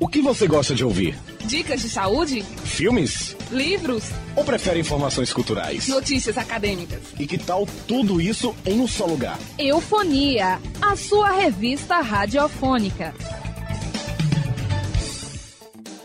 O que você gosta de ouvir? Dicas de saúde? Filmes? Livros? Ou prefere informações culturais? Notícias acadêmicas? E que tal tudo isso em um só lugar? Eufonia, a sua revista radiofônica.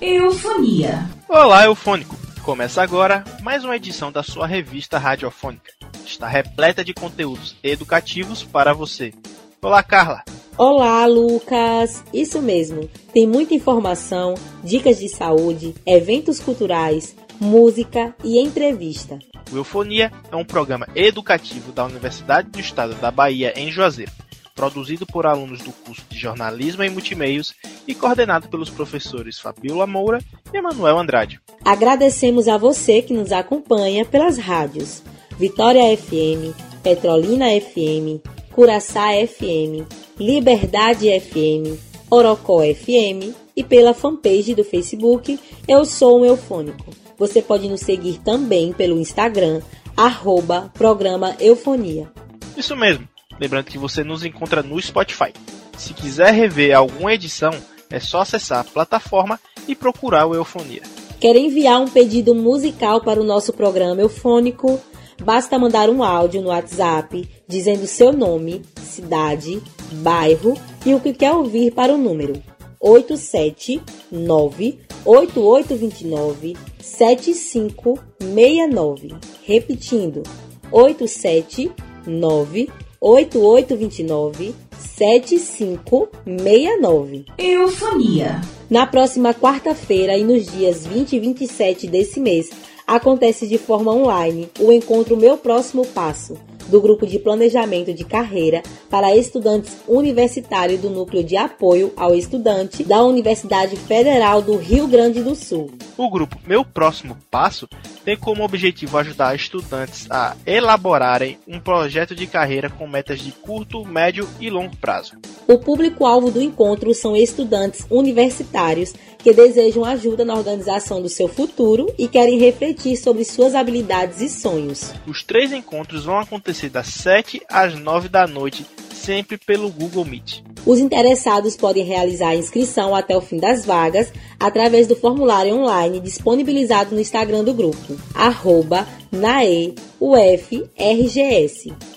Eufonia. Olá, eufônico. Começa agora mais uma edição da sua revista radiofônica. Está repleta de conteúdos educativos para você. Olá, Carla. Olá, Lucas! Isso mesmo, tem muita informação, dicas de saúde, eventos culturais, música e entrevista. O Eufonia é um programa educativo da Universidade do Estado da Bahia, em Juazeiro, produzido por alunos do curso de Jornalismo e Multimeios e coordenado pelos professores Fabiola Moura e Emanuel Andrade. Agradecemos a você que nos acompanha pelas rádios Vitória FM, Petrolina FM, Curaçá FM, Liberdade FM, Orocó FM e pela fanpage do Facebook Eu Sou um Eufônico. Você pode nos seguir também pelo Instagram, arroba programa Eufonia. Isso mesmo. Lembrando que você nos encontra no Spotify. Se quiser rever alguma edição, é só acessar a plataforma e procurar o Eufonia. Quer enviar um pedido musical para o nosso programa Eufônico? Basta mandar um áudio no WhatsApp dizendo seu nome, cidade, bairro e o que quer ouvir para o número 879 8829 7569. Repetindo, 879 8829 7569. Eufonia. Na próxima quarta-feira e nos dias 20 e 27 desse mês, acontece de forma online o encontro Meu Próximo Passo, do Grupo de Planejamento de Carreira para Estudantes Universitários do Núcleo de Apoio ao Estudante da Universidade Federal do Rio Grande do Sul. O grupo Meu Próximo Passo tem como objetivo ajudar estudantes a elaborarem um projeto de carreira com metas de curto, médio e longo prazo. O público-alvo do encontro são estudantes universitários que desejam ajuda na organização do seu futuro e querem refletir sobre suas habilidades e sonhos. Os três encontros vão acontecer das 7 às 9 da noite, sempre pelo Google Meet. Os interessados podem realizar a inscrição até o fim das vagas através do formulário online disponibilizado no Instagram do grupo, arroba naeufrgs.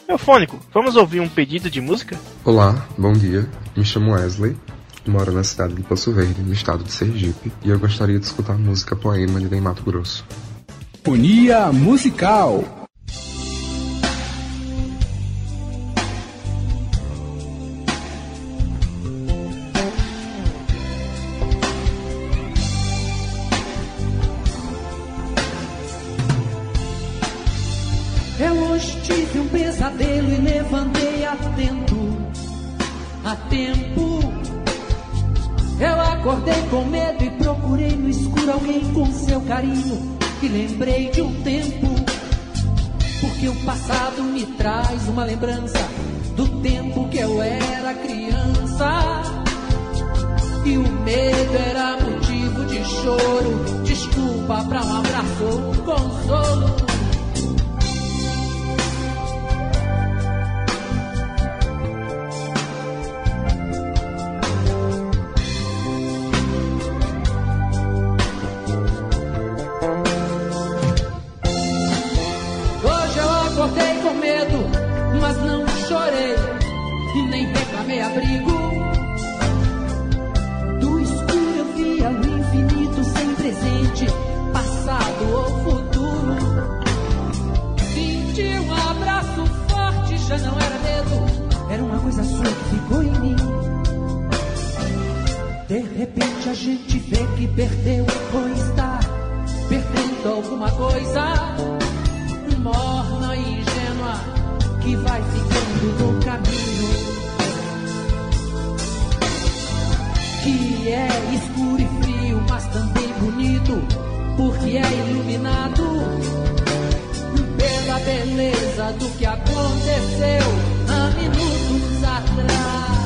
Eufônico, vamos ouvir um pedido de música? Olá, bom dia. Me chamo Wesley, moro na cidade de Poço Verde, no estado de Sergipe, e eu gostaria de escutar a música Poema de Ney Mato Grosso. Unia Musical desculpa pra um abraço presente, passado ou futuro. Senti um abraço forte, já não era medo, era uma coisa sua que ficou em mim. De repente a gente vê que perdeu ou está perdendo alguma coisa morna e ingênua que vai ficando no caminho. Que é escuro porque é iluminado pela beleza do que aconteceu há minutos atrás.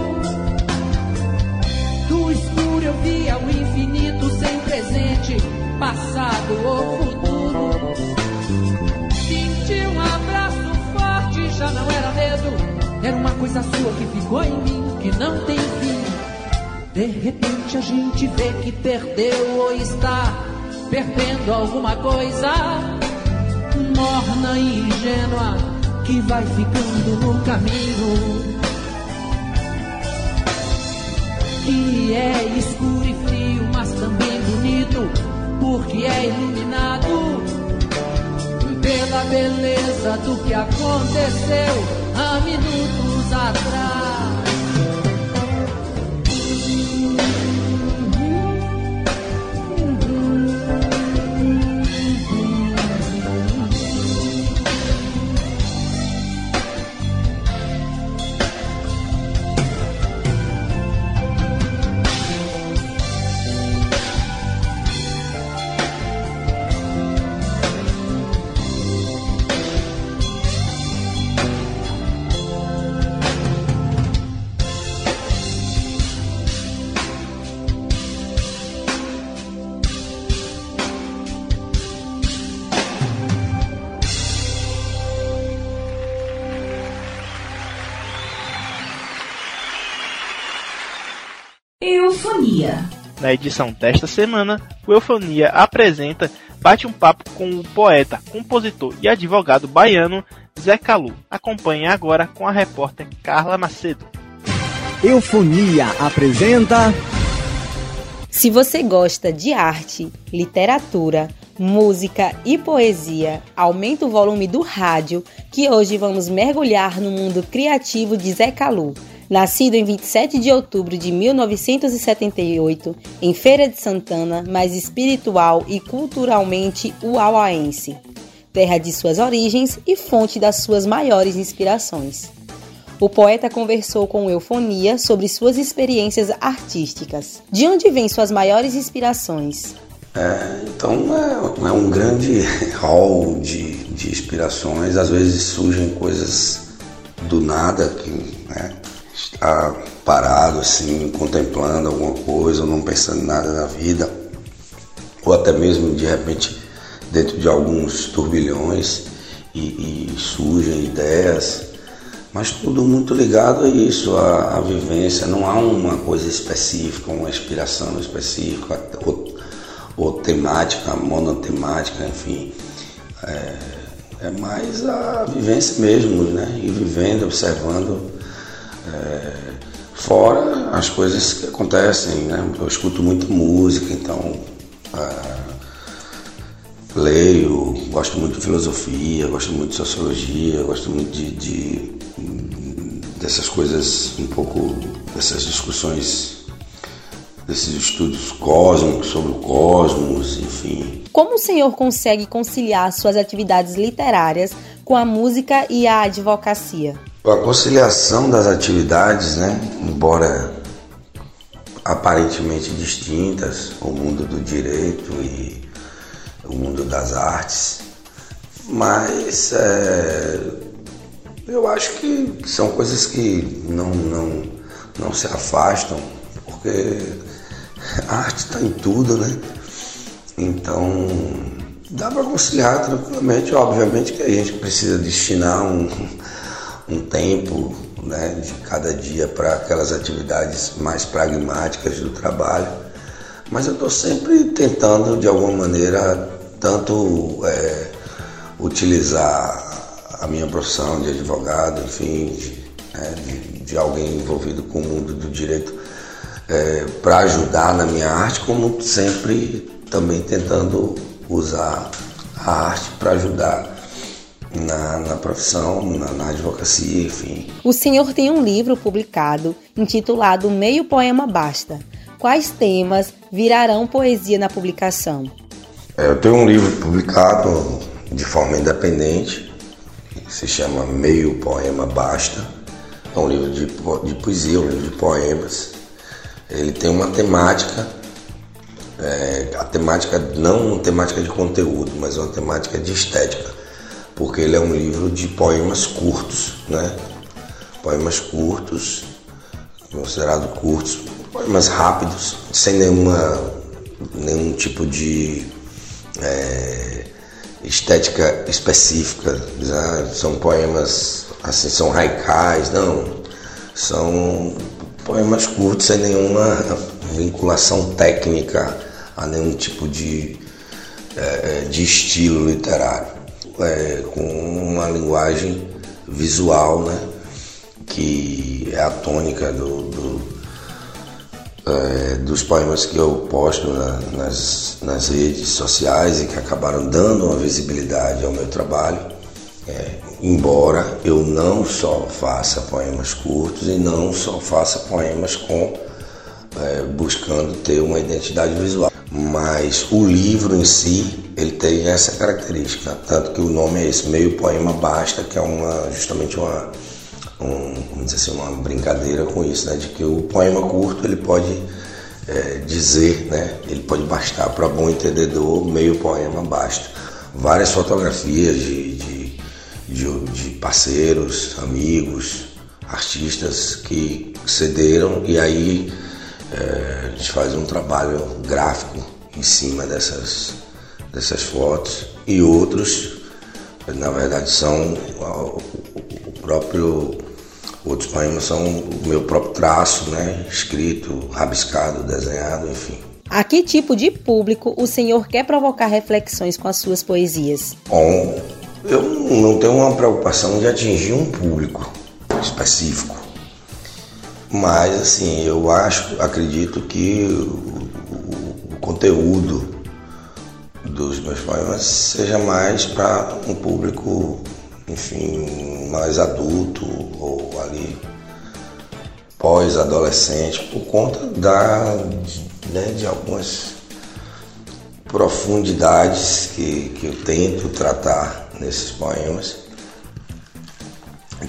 Escuro eu via o infinito sem presente, passado ou futuro. Senti um abraço forte, já não era medo, era uma coisa sua que ficou em mim, que não tem fim. De repente a gente vê que perdeu ou está perdendo alguma coisa morna e ingênua que vai ficando no caminho. Que é escuro e frio, mas também bonito, porque é iluminado pela beleza do que aconteceu há minutos atrás. Eufonia. Na edição desta semana, o Eufonia apresenta bate um papo com o poeta, compositor e advogado baiano Zé Calu. Acompanhe agora com a repórter Carla Macedo. Eufonia apresenta. Se você gosta de arte, literatura, música e poesia, aumenta o volume do rádio, que hoje vamos mergulhar no mundo criativo de Zé Calu. Nascido em 27 de outubro de 1978, em Feira de Santana, mais espiritual e culturalmente uauaense, terra de suas origens e fonte das suas maiores inspirações. O poeta conversou com Eufonia sobre suas experiências artísticas. De onde vêm suas maiores inspirações? É, então é, é, um grande hall de, de inspirações. Às vezes surgem coisas do nada que né, parado assim, contemplando alguma coisa, ou não pensando nada na vida, ou até mesmo de repente dentro de alguns turbilhões e, e surgem ideias, mas tudo muito ligado a isso, a, a, vivência. Não há uma coisa específica, uma inspiração específica ou, ou temática, monotemática, enfim. É, é mais a vivência mesmo, né? Ir vivendo, observando é, fora as coisas que acontecem, né? Eu escuto muito música, então é, leio, gosto muito de filosofia, gosto muito de sociologia, gosto muito de, de dessas coisas um pouco dessas discussões desses estudos cósmicos sobre o cosmos, enfim. Como o senhor consegue conciliar suas atividades literárias com a música e a advocacia? A conciliação das atividades, né, embora aparentemente distintas, o mundo do direito e o mundo das artes, mas é, eu acho que são coisas que não, não, não se afastam, porque a arte está em tudo, né? Então dá para conciliar tranquilamente, obviamente que a gente precisa destinar um um tempo né, de cada dia para aquelas atividades mais pragmáticas do trabalho. Mas eu estou sempre tentando, de alguma maneira, tanto é, utilizar a minha profissão de advogado, enfim, de, né, de, de alguém envolvido com o mundo do direito, é, para ajudar na minha arte, como sempre também tentando usar a arte para ajudar na, na profissão, na, na advocacia, enfim. O senhor tem um livro publicado intitulado Meio Poema Basta. Quais temas virarão poesia na publicação? É, eu tenho um livro publicado de forma independente, que se chama Meio Poema Basta. É um livro de, de poesia, um livro de poemas. Ele tem uma temática, é, a temática não uma temática de conteúdo, mas uma temática de estética, porque ele é um livro de poemas curtos, né? Poemas curtos, considerados curtos, poemas rápidos, sem nenhuma, nenhum tipo de é, estética específica. Né? São poemas assim, são haikais, não. São poemas curtos sem nenhuma vinculação técnica a nenhum tipo de, é, de estilo literário. É, com uma linguagem visual, né? que é a tônica do, do é, dos poemas que eu posto na, nas, nas redes sociais e que acabaram dando uma visibilidade ao meu trabalho. É, embora eu não só faça poemas curtos e não só faça poemas com é, buscando ter uma identidade visual, mas o livro em si ele tem essa característica, tanto que o nome é esse meio poema basta, que é uma justamente uma um, vamos dizer assim, uma brincadeira com isso, né? De que o poema curto ele pode é, dizer, né? Ele pode bastar para bom entendedor, meio poema basta. Várias fotografias de, de, de, de parceiros, amigos, artistas que cederam e aí é, a gente faz um trabalho gráfico em cima dessas, dessas fotos e outros, na verdade, são o próprio Outros poemas são o meu próprio traço, né? Escrito, rabiscado, desenhado, enfim. A que tipo de público o senhor quer provocar reflexões com as suas poesias? Bom, eu não tenho uma preocupação de atingir um público específico. Mas, assim, eu acho, acredito que o, o, conteúdo dos meus poemas seja mais para um público enfim, mais adulto ou ali pós-adolescente, por conta da, né, de algumas profundidades que, que eu tento tratar nesses poemas,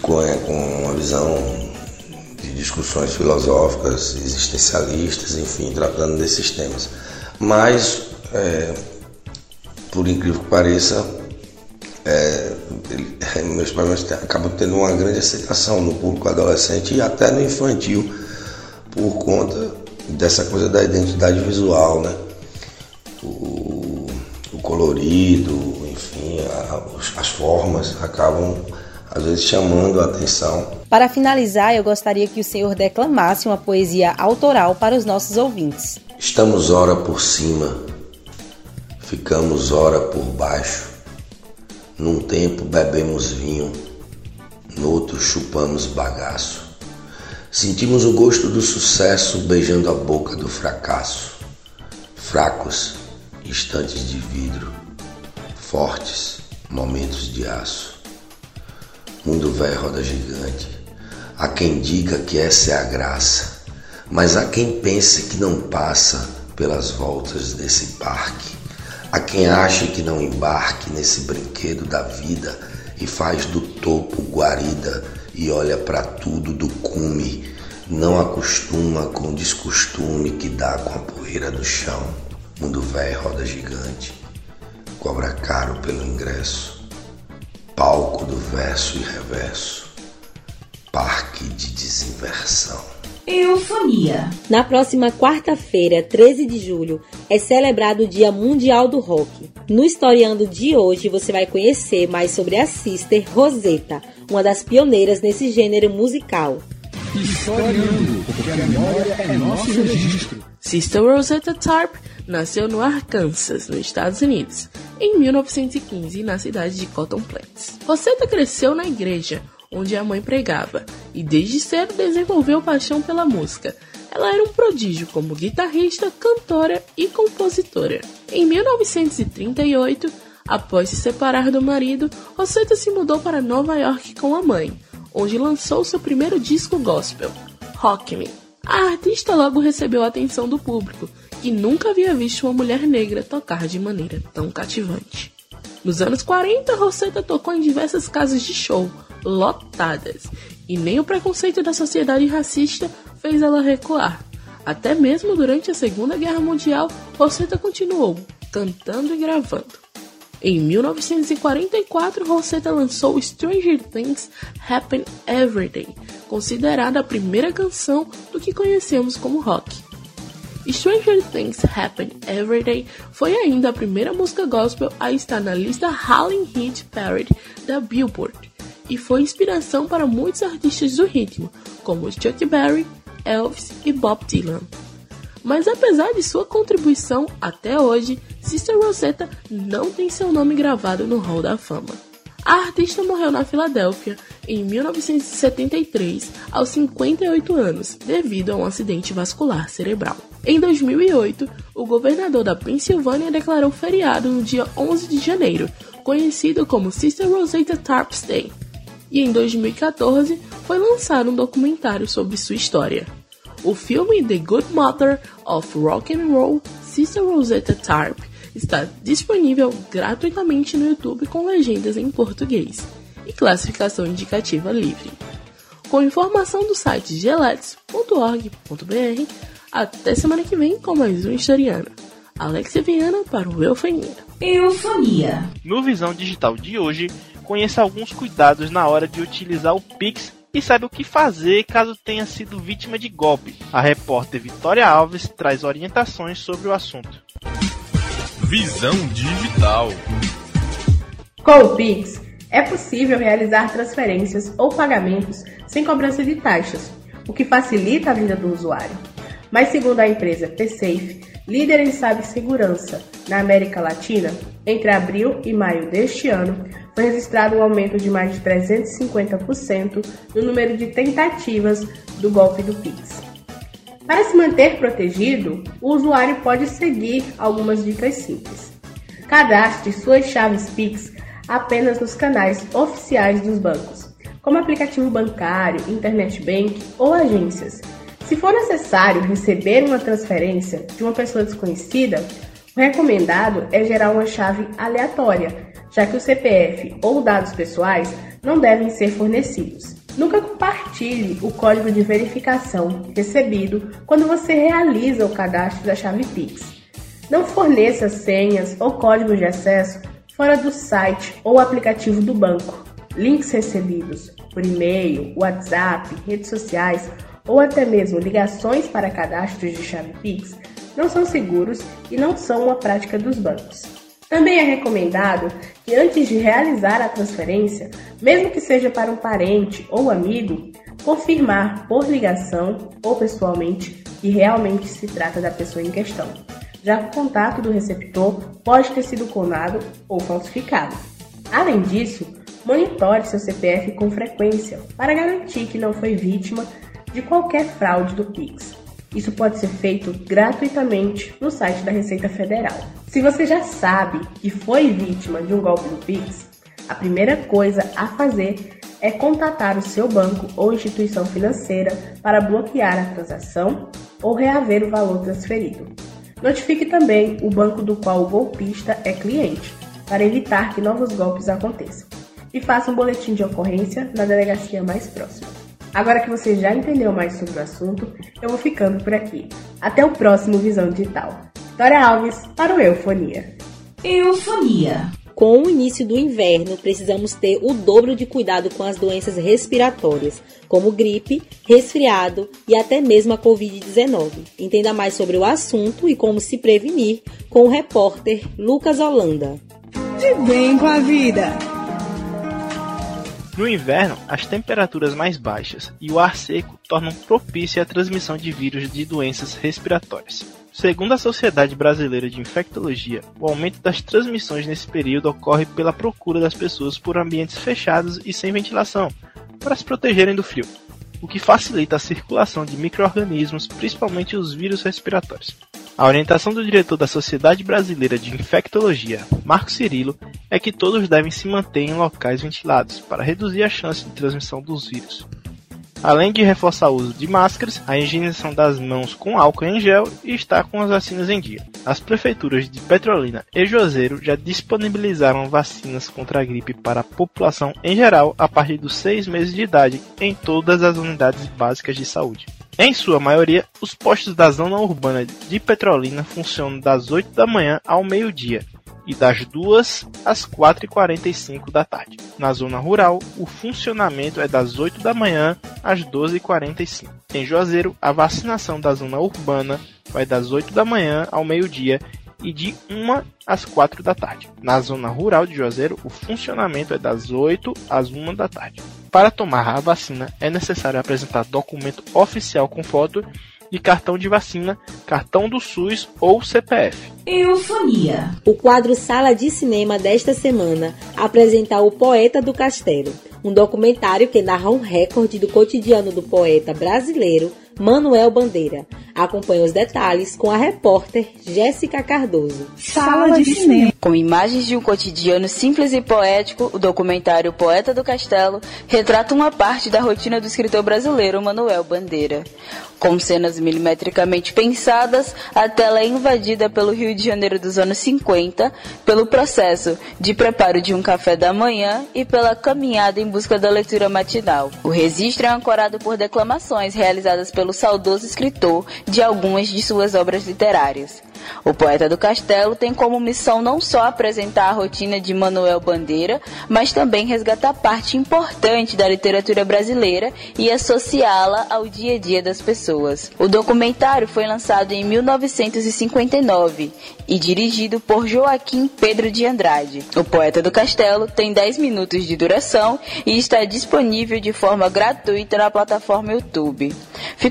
com, com uma visão discussões filosóficas, existencialistas, enfim, tratando desses temas. Mas, é, por incrível que pareça, é, meus poemas acabam tendo uma grande aceitação no público adolescente e até no infantil, por conta dessa coisa da identidade visual, né? O, o colorido, enfim, a, as formas acabam às vezes chamando a atenção. Para finalizar, eu gostaria que o senhor declamasse uma poesia autoral para os nossos ouvintes. Estamos ora por cima, ficamos ora por baixo num tempo bebemos vinho, noutro chupamos bagaço. Sentimos o gosto do sucesso beijando a boca do fracasso. Fracos, instantes de vidro, fortes, momentos de aço. Mundo velho roda gigante. Há quem diga que essa é a graça, mas há quem pense que não passa pelas voltas desse parque a quem acha que não embarque nesse brinquedo da vida e faz do topo guarida e olha para tudo do cume, não acostuma com o descostume que dá com a poeira do chão. Mundo velho roda gigante, cobra caro pelo ingresso, palco do verso e reverso, parque de desinversão. Eufonia. Na próxima quarta-feira, 13 de julho, é celebrado o Dia Mundial do Rock. No Historiando de hoje, você vai conhecer mais sobre a Sister Rosetta, uma das pioneiras nesse gênero musical. Historiando, porque a memória é nosso registro. Sister Rosetta Tarp nasceu no Arkansas, nos Estados Unidos, em 1915, na cidade de Cotton Plains. Rosetta cresceu na igreja, onde a mãe pregava, e desde cedo desenvolveu paixão pela música. Ela era um prodígio como guitarrista, cantora e compositora. Em 1938, Após se separar do marido, Rosetta se mudou para Nova York com a mãe, onde lançou seu primeiro disco gospel, Rock Me. A artista logo recebeu a atenção do público, que nunca havia visto uma mulher negra tocar de maneira tão cativante. Nos anos 40, Rosetta tocou em diversas casas de show, lotadas, e nem o preconceito da sociedade racista fez ela recuar. Até mesmo durante a Segunda Guerra Mundial, Rosetta continuou cantando e gravando. Em 1944, Rosetta lançou Stranger Things Happen Every Day, considerada a primeira canção do que conhecemos como rock. Stranger Things Happen Every Day foi ainda a primeira música gospel a estar na lista Howling Hit Parade da Billboard e foi inspiração para muitos artistas do ritmo, como Chuck Berry, Elvis e Bob Dylan. Mas apesar de sua contribuição até hoje, Sister Rosetta não tem seu nome gravado no Hall da Fama. A artista morreu na Filadélfia em 1973, aos 58 anos, devido a um acidente vascular cerebral. Em 2008, o governador da Pensilvânia declarou feriado no dia 11 de janeiro, conhecido como Sister Rosetta Tarps Day. E em 2014 foi lançado um documentário sobre sua história. O filme The Good Mother of Rock and Roll, Sister Rosetta Tarp, está disponível gratuitamente no YouTube com legendas em português e classificação indicativa livre. Com informação do site geletes.org.br, até semana que vem com mais um Historiana. Alexia Viana para o Eufonia. Eufonia. No Visão Digital de hoje, conheça alguns cuidados na hora de utilizar o Pix e saiba o que fazer caso tenha sido vítima de golpe. A repórter Vitória Alves traz orientações sobre o assunto. Visão Digital. Com o Pix, é possível realizar transferências ou pagamentos sem cobrança de taxas, o que facilita a vida do usuário. Mas segundo a empresa PSafe, líder em cibersegurança na América Latina, entre abril e maio deste ano, foi registrado um aumento de mais de 350% no número de tentativas do golpe do Pix. Para se manter protegido, o usuário pode seguir algumas dicas simples. Cadastre suas chaves Pix apenas nos canais oficiais dos bancos, como aplicativo bancário, internet bank ou agências. Se for necessário receber uma transferência de uma pessoa desconhecida, o recomendado é gerar uma chave aleatória, já que o CPF ou dados pessoais não devem ser fornecidos. Nunca compartilhe o código de verificação recebido quando você realiza o cadastro da chave Pix. Não forneça senhas ou códigos de acesso fora do site ou aplicativo do banco. Links recebidos por e-mail, WhatsApp, redes sociais ou até mesmo ligações para cadastros de chave Pix não são seguros e não são uma prática dos bancos. Também é recomendado que antes de realizar a transferência, mesmo que seja para um parente ou amigo, confirmar por ligação ou pessoalmente que realmente se trata da pessoa em questão, já que o contato do receptor pode ter sido clonado ou falsificado. Além disso, monitore seu CPF com frequência para garantir que não foi vítima de qualquer fraude do Pix. Isso pode ser feito gratuitamente no site da Receita Federal. Se você já sabe que foi vítima de um golpe do Pix, a primeira coisa a fazer é contatar o seu banco ou instituição financeira para bloquear a transação ou reaver o valor transferido. Notifique também o banco do qual o golpista é cliente, para evitar que novos golpes aconteçam. E faça um boletim de ocorrência na delegacia mais próxima. Agora que você já entendeu mais sobre o assunto, eu vou ficando por aqui. Até o próximo Visão Digital. Dora Alves para o Eufonia. Eufonia. Com o início do inverno, precisamos ter o dobro de cuidado com as doenças respiratórias, como gripe, resfriado e até mesmo a Covid-19. Entenda mais sobre o assunto e como se prevenir com o repórter Lucas Holanda. De bem com a vida. No inverno, as temperaturas mais baixas e o ar seco tornam propícia a transmissão de vírus de doenças respiratórias. Segundo a Sociedade Brasileira de Infectologia, o aumento das transmissões nesse período ocorre pela procura das pessoas por ambientes fechados e sem ventilação, para se protegerem do frio, o que facilita a circulação de micro-organismos, principalmente os vírus respiratórios. A orientação do diretor da Sociedade Brasileira de Infectologia, Marco Cirilo, é que todos devem se manter em locais ventilados para reduzir a chance de transmissão dos vírus. Além de reforçar o uso de máscaras, a higienização das mãos com álcool em gel e estar com as vacinas em dia. As prefeituras de Petrolina e Juazeiro já disponibilizaram vacinas contra a gripe para a população em geral a partir dos seis meses de idade em todas as unidades básicas de saúde. Em sua maioria, os postos da zona urbana de Petrolina funcionam das 8 da manhã ao meio-dia e das 2 às 4h45 da tarde. Na zona rural, o funcionamento é das 8 da manhã às 12h45. Em Juazeiro, a vacinação da zona urbana vai das 8 da manhã ao meio-dia e de 1 às 4 da tarde. Na zona rural de Juazeiro, o funcionamento é das 8 às 1 da tarde. Para tomar a vacina, é necessário apresentar documento oficial com foto de cartão de vacina, cartão do SUS ou CPF. Eufonia. O quadro Sala de Cinema desta semana apresenta O Poeta do Castelo, um documentário que narra um recorde do cotidiano do poeta brasileiro Manuel Bandeira. Acompanhe os detalhes com a repórter Jéssica Cardoso. Sala de cinema. Com imagens de um cotidiano simples e poético, o documentário Poeta do Castelo retrata uma parte da rotina do escritor brasileiro Manuel Bandeira. Com cenas milimetricamente pensadas, a tela é invadida pelo Rio de Janeiro dos anos 50, pelo processo de preparo de um café da manhã e pela caminhada em busca da leitura matinal. O registro é ancorado por declamações realizadas pelo saudoso escritor de algumas de suas obras literárias. O poeta do Castelo tem como missão não só apresentar a rotina de Manuel Bandeira, mas também resgatar parte importante da literatura brasileira e associá-la ao dia a dia das pessoas. O documentário foi lançado em 1959 e dirigido por Joaquim Pedro de Andrade. O poeta do Castelo tem 10 minutos de duração e está disponível de forma gratuita na plataforma YouTube.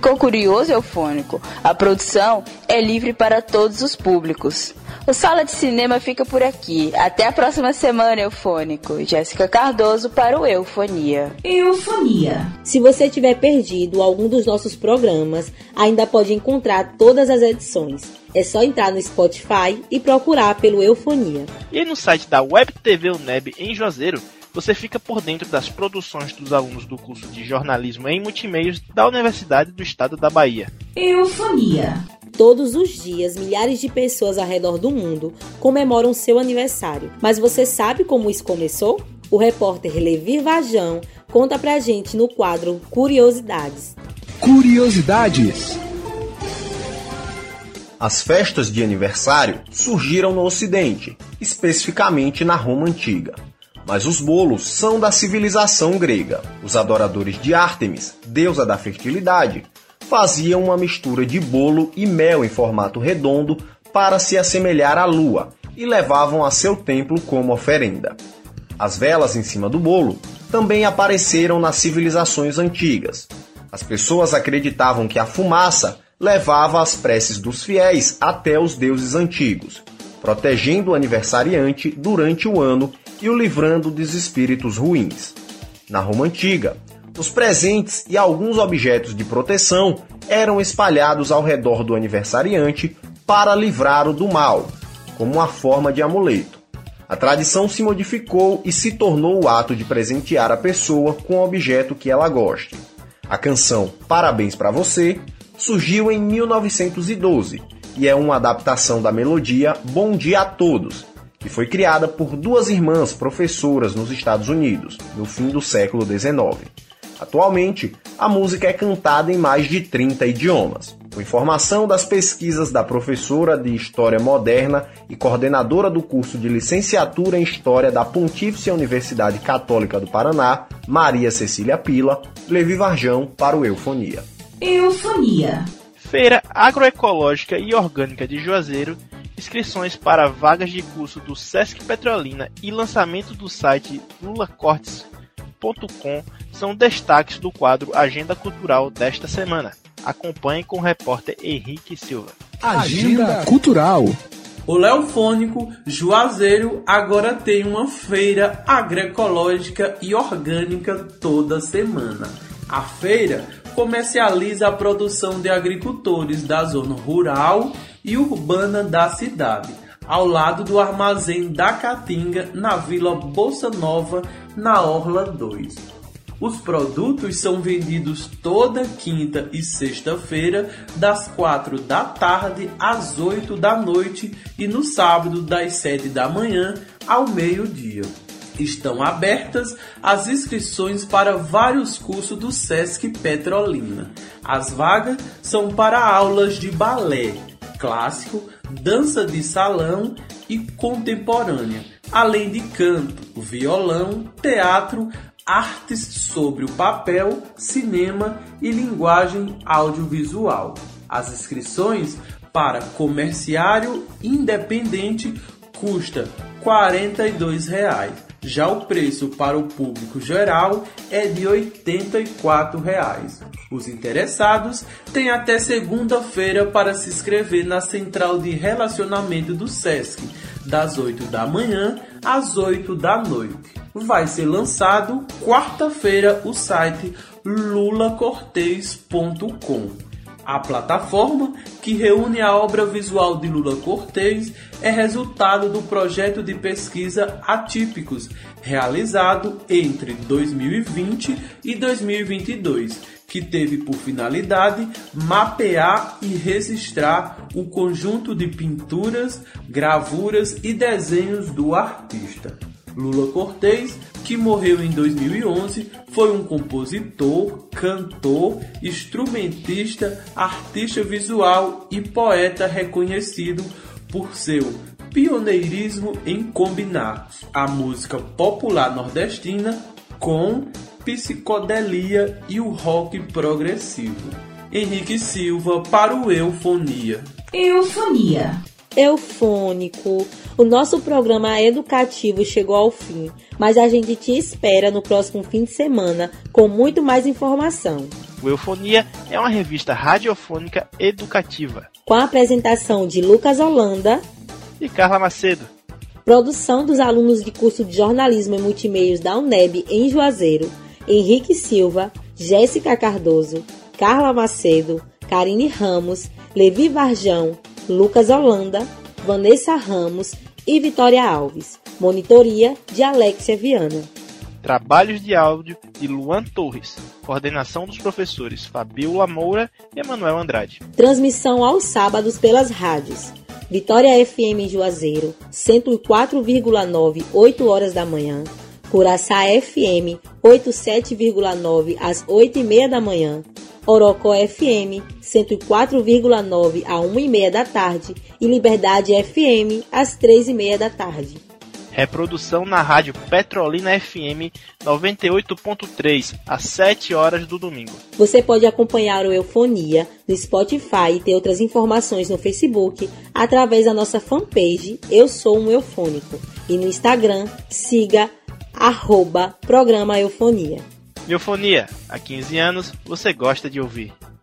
Ficou curioso, Eufônico? A produção é livre para todos os públicos. O Sala de Cinema fica por aqui. Até a próxima semana, Eufônico. Jéssica Cardoso para o Eufonia. Eufonia. Se você tiver perdido algum dos nossos programas, ainda pode encontrar todas as edições. É só entrar no Spotify e procurar pelo Eufonia. E no site da Web TV UNEB em Juazeiro, você fica por dentro das produções dos alunos do curso de jornalismo em multimeios da Universidade do Estado da Bahia. Eufonia. Todos os dias, milhares de pessoas ao redor do mundo comemoram seu aniversário. Mas você sabe como isso começou? O repórter Levi Vajão conta pra gente no quadro Curiosidades. Curiosidades. As festas de aniversário surgiram no Ocidente, especificamente na Roma Antiga. Mas os bolos são da civilização grega. Os adoradores de Ártemis, deusa da fertilidade, faziam uma mistura de bolo e mel em formato redondo para se assemelhar à lua e levavam a seu templo como oferenda. As velas em cima do bolo também apareceram nas civilizações antigas. As pessoas acreditavam que a fumaça levava as preces dos fiéis até os deuses antigos, protegendo o aniversariante durante o ano e o livrando dos espíritos ruins. Na Roma Antiga, os presentes e alguns objetos de proteção eram espalhados ao redor do aniversariante para livrá-lo do mal, como uma forma de amuleto. A tradição se modificou e se tornou o ato de presentear a pessoa com um objeto que ela goste. A canção Parabéns para Você surgiu em 1912 e é uma adaptação da melodia Bom Dia a Todos, que foi criada por duas irmãs professoras nos Estados Unidos, no fim do século XIX. Atualmente, a música é cantada em mais de 30 idiomas. Com informação das pesquisas da professora de História Moderna e coordenadora do curso de Licenciatura em História da Pontífice Universidade Católica do Paraná, Maria Cecília Pila, Levi Varjão para o Eufonia. Eufonia. Feira Agroecológica e Orgânica de Juazeiro, inscrições para vagas de curso do Sesc Petrolina e lançamento do site lulacortes.com são destaques do quadro Agenda Cultural desta semana. Acompanhe com o repórter Henrique Silva. Agenda Cultural. O Leofônico Juazeiro agora tem uma feira agroecológica e orgânica toda semana. A feira comercializa a produção de agricultores da zona rural e urbana da cidade, ao lado do armazém da Caatinga, na Vila Bolsa Nova, na Orla 2. Os produtos são vendidos toda quinta e sexta-feira, das 4 da tarde às 8 da noite e no sábado, das 7 da manhã ao meio-dia. Estão abertas as inscrições para vários cursos do SESC Petrolina. As vagas são para aulas de balé, clássico, dança de salão e contemporânea, além de canto, violão, teatro, artes sobre o papel, cinema e linguagem audiovisual. As inscrições para comerciário independente custa 42 reais. Já o preço para o público geral é de R$ 84. Os interessados têm até segunda-feira para se inscrever na Central de Relacionamento do SESC, das 8 da manhã às 8 da noite vai ser lançado quarta-feira o site lulacortez.com. A plataforma, que reúne a obra visual de Lula Cortez, é resultado do projeto de pesquisa Atípicos, realizado entre 2020 e 2022, que teve por finalidade mapear e registrar o conjunto de pinturas, gravuras e desenhos do artista. Lula Cortez, que morreu em 2011, foi um compositor, cantor, instrumentista, artista visual e poeta reconhecido por seu pioneirismo em combinar a música popular nordestina com psicodelia e o rock progressivo. Henrique Silva para o Eufonia. Eufonia. Eufônico. O nosso programa educativo chegou ao fim, mas a gente te espera no próximo fim de semana com muito mais informação. O Eufonia é uma revista radiofônica educativa. Com a apresentação de Lucas Holanda e Carla Macedo. Produção dos alunos de curso de jornalismo e multimeios da UNEB em Juazeiro, Henrique Silva, Jéssica Cardoso, Carla Macedo, Karine Ramos, Levi Varjão, Lucas Holanda, Vanessa Ramos e Vitória Alves. Monitoria de Alexia Viana. Trabalhos de áudio de Luan Torres. Coordenação dos professores Fabiola Moura e Emanuel Andrade. Transmissão aos sábados pelas rádios. Vitória FM em Juazeiro, 104,9, 8 horas da manhã. Curaçá FM, 87,9 às 8 e meia da manhã. Orocó FM 104,9 a 1 e meia da tarde e Liberdade FM às 3 e meia da tarde. Reprodução na rádio Petrolina FM 98.3 às 7 horas do domingo. Você pode acompanhar o Eufonia no Spotify e ter outras informações no Facebook através da nossa fanpage Eu Sou um Eufônico e no Instagram siga arroba programa Eufonia. Eufonia, há 15 anos você gosta de ouvir.